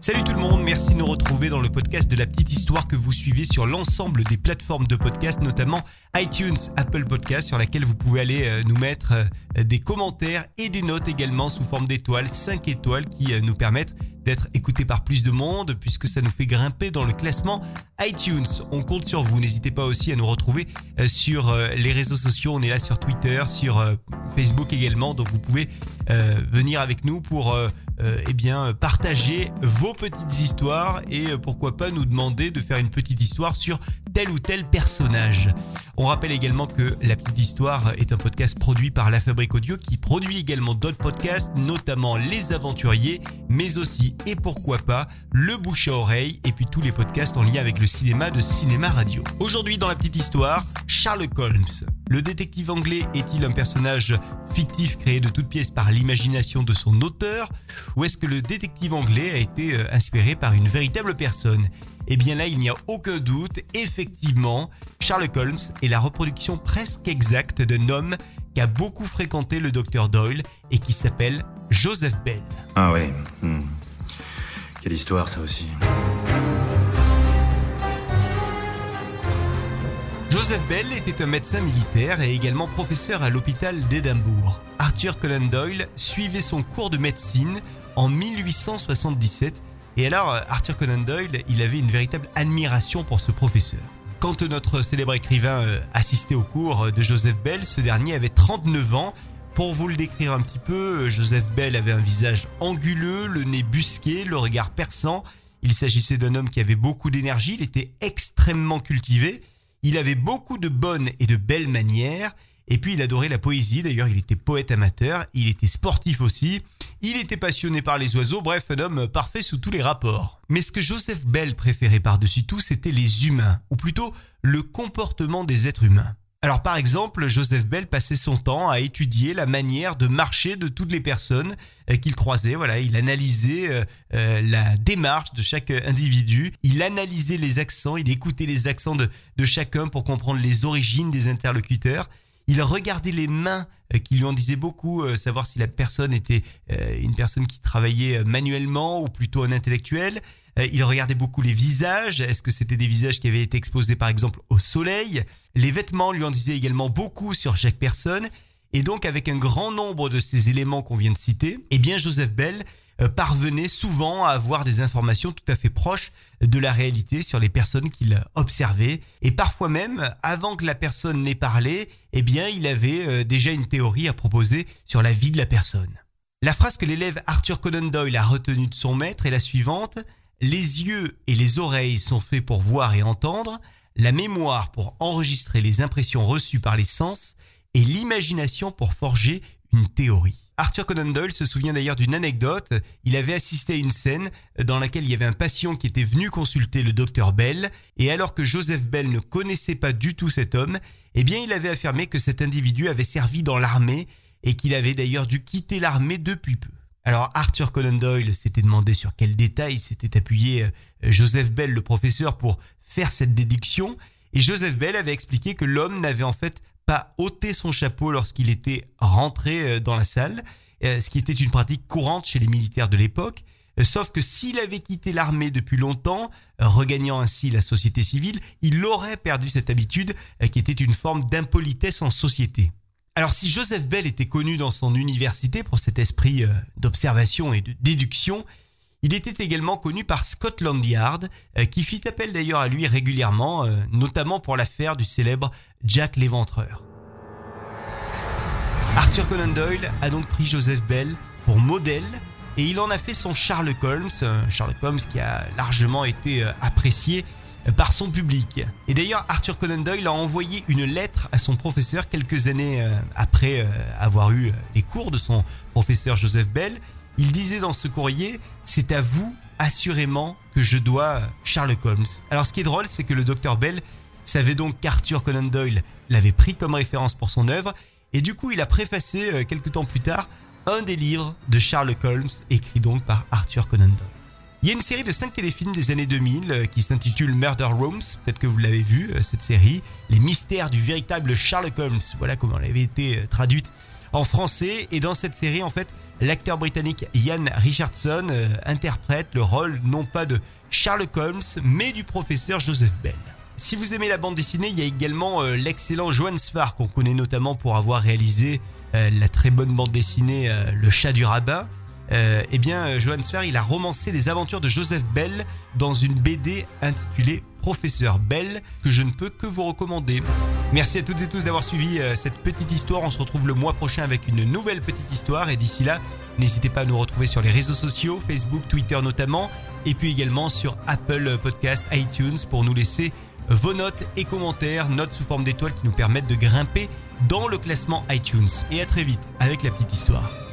Salut tout le monde, merci de nous retrouver dans le podcast de la petite histoire que vous suivez sur l'ensemble des plateformes de podcast, notamment iTunes, Apple Podcast, sur laquelle vous pouvez aller euh, nous mettre euh, des commentaires et des notes également sous forme d'étoiles, 5 étoiles qui euh, nous permettent d'être écoutés par plus de monde puisque ça nous fait grimper dans le classement iTunes. On compte sur vous. N'hésitez pas aussi à nous retrouver sur les réseaux sociaux. On est là sur Twitter, sur Facebook également. Donc vous pouvez venir avec nous pour eh bien partager vos petites histoires et pourquoi pas nous demander de faire une petite histoire sur tel ou tel personnage. On rappelle également que La Petite Histoire est un podcast produit par La Fabrique Audio qui produit également d'autres podcasts, notamment Les Aventuriers, mais aussi, et pourquoi pas, Le Bouche à Oreille et puis tous les podcasts en lien avec le cinéma de Cinéma Radio. Aujourd'hui dans La Petite Histoire, Sherlock Holmes. Le détective anglais est-il un personnage fictif créé de toutes pièces par l'imagination de son auteur ou est-ce que le détective anglais a été euh, inspiré par une véritable personne? Eh bien là, il n'y a aucun doute, effectivement, Sherlock Holmes est la reproduction presque exacte d'un homme qui a beaucoup fréquenté le docteur Doyle et qui s'appelle Joseph Bell. Ah ouais. Hmm. Quelle histoire ça aussi. Joseph Bell était un médecin militaire et également professeur à l'hôpital d'Édimbourg. Arthur Conan Doyle suivait son cours de médecine en 1877 et alors, euh, Arthur Conan Doyle, il avait une véritable admiration pour ce professeur. Quand notre célèbre écrivain euh, assistait au cours euh, de Joseph Bell, ce dernier avait 39 ans. Pour vous le décrire un petit peu, Joseph Bell avait un visage anguleux, le nez busqué, le regard perçant. Il s'agissait d'un homme qui avait beaucoup d'énergie, il était extrêmement cultivé, il avait beaucoup de bonnes et de belles manières, et puis il adorait la poésie, d'ailleurs il était poète amateur, il était sportif aussi, il était passionné par les oiseaux, bref un homme parfait sous tous les rapports. Mais ce que Joseph Bell préférait par-dessus tout, c'était les humains, ou plutôt le comportement des êtres humains. Alors par exemple, Joseph Bell passait son temps à étudier la manière de marcher de toutes les personnes euh, qu'il croisait. Voilà, il analysait euh, euh, la démarche de chaque individu, il analysait les accents, il écoutait les accents de, de chacun pour comprendre les origines des interlocuteurs. Il regardait les mains euh, qui lui en disaient beaucoup, euh, savoir si la personne était euh, une personne qui travaillait manuellement ou plutôt un intellectuel. Il regardait beaucoup les visages. Est-ce que c'était des visages qui avaient été exposés par exemple au soleil? Les vêtements lui en disaient également beaucoup sur chaque personne. Et donc avec un grand nombre de ces éléments qu'on vient de citer, eh bien Joseph Bell euh, parvenait souvent à avoir des informations tout à fait proches de la réalité sur les personnes qu'il observait. Et parfois même, avant que la personne n'ait parlé, eh bien, il avait euh, déjà une théorie à proposer sur la vie de la personne. La phrase que l'élève Arthur Conan Doyle a retenue de son maître est la suivante. Les yeux et les oreilles sont faits pour voir et entendre, la mémoire pour enregistrer les impressions reçues par les sens et l'imagination pour forger une théorie. Arthur Conan Doyle se souvient d'ailleurs d'une anecdote. Il avait assisté à une scène dans laquelle il y avait un patient qui était venu consulter le docteur Bell, et alors que Joseph Bell ne connaissait pas du tout cet homme, eh bien il avait affirmé que cet individu avait servi dans l'armée et qu'il avait d'ailleurs dû quitter l'armée depuis peu. Alors Arthur Conan Doyle s'était demandé sur quel détail s'était appuyé euh, Joseph Bell, le professeur, pour faire cette déduction, et Joseph Bell avait expliqué que l'homme n'avait en fait pas ôter son chapeau lorsqu'il était rentré euh, dans la salle, euh, ce qui était une pratique courante chez les militaires de l'époque. Euh, sauf que s'il avait quitté l'armée depuis longtemps, regagnant ainsi la société civile, il aurait perdu cette habitude qui était une forme d'impolitesse en société. Alors si Joseph Bell était connu dans son université pour cet esprit d'observation et de déduction, il était également connu par Scotland Yard, euh, qui fit appel d'ailleurs à lui régulièrement, euh, notamment pour l'affaire du célèbre Jack l'Éventreur. Arthur Conan Doyle a donc pris Joseph Bell pour modèle et il en a fait son Sherlock Holmes, Sherlock Holmes qui a largement été euh, apprécié par son public. Et d'ailleurs, Arthur Conan Doyle a envoyé une lettre à son professeur quelques années après avoir eu les cours de son professeur Joseph Bell il disait dans ce courrier, c'est à vous assurément que je dois Sherlock Holmes. Alors ce qui est drôle, c'est que le docteur Bell savait donc qu'Arthur Conan Doyle l'avait pris comme référence pour son œuvre, et du coup il a préfacé euh, quelques temps plus tard un des livres de Sherlock Holmes, écrit donc par Arthur Conan Doyle. Il y a une série de 5 téléfilms des années 2000 euh, qui s'intitule Murder Rooms, peut-être que vous l'avez vu, euh, cette série, Les mystères du véritable Sherlock Holmes, voilà comment elle avait été traduite en français. Et dans cette série, en fait, l'acteur britannique Ian Richardson euh, interprète le rôle non pas de Sherlock Holmes, mais du professeur Joseph Bell. Si vous aimez la bande dessinée, il y a également euh, l'excellent Johan Svar qu'on connaît notamment pour avoir réalisé euh, la très bonne bande dessinée Le chat du rabbin. eh bien, Johan Svar, il a romancé les aventures de Joseph Bell dans une BD intitulée Professeur Bell que je ne peux que vous recommander. Merci à toutes et tous d'avoir suivi euh, cette petite histoire. On se retrouve le mois prochain avec une nouvelle petite histoire et d'ici là, n'hésitez pas à nous retrouver sur les réseaux sociaux, Facebook, Twitter notamment, et puis également sur Apple Podcast, iTunes pour nous laisser vos notes et commentaires, notes sous forme d'étoiles qui nous permettent de grimper dans le classement iTunes. Et à très vite avec la petite histoire.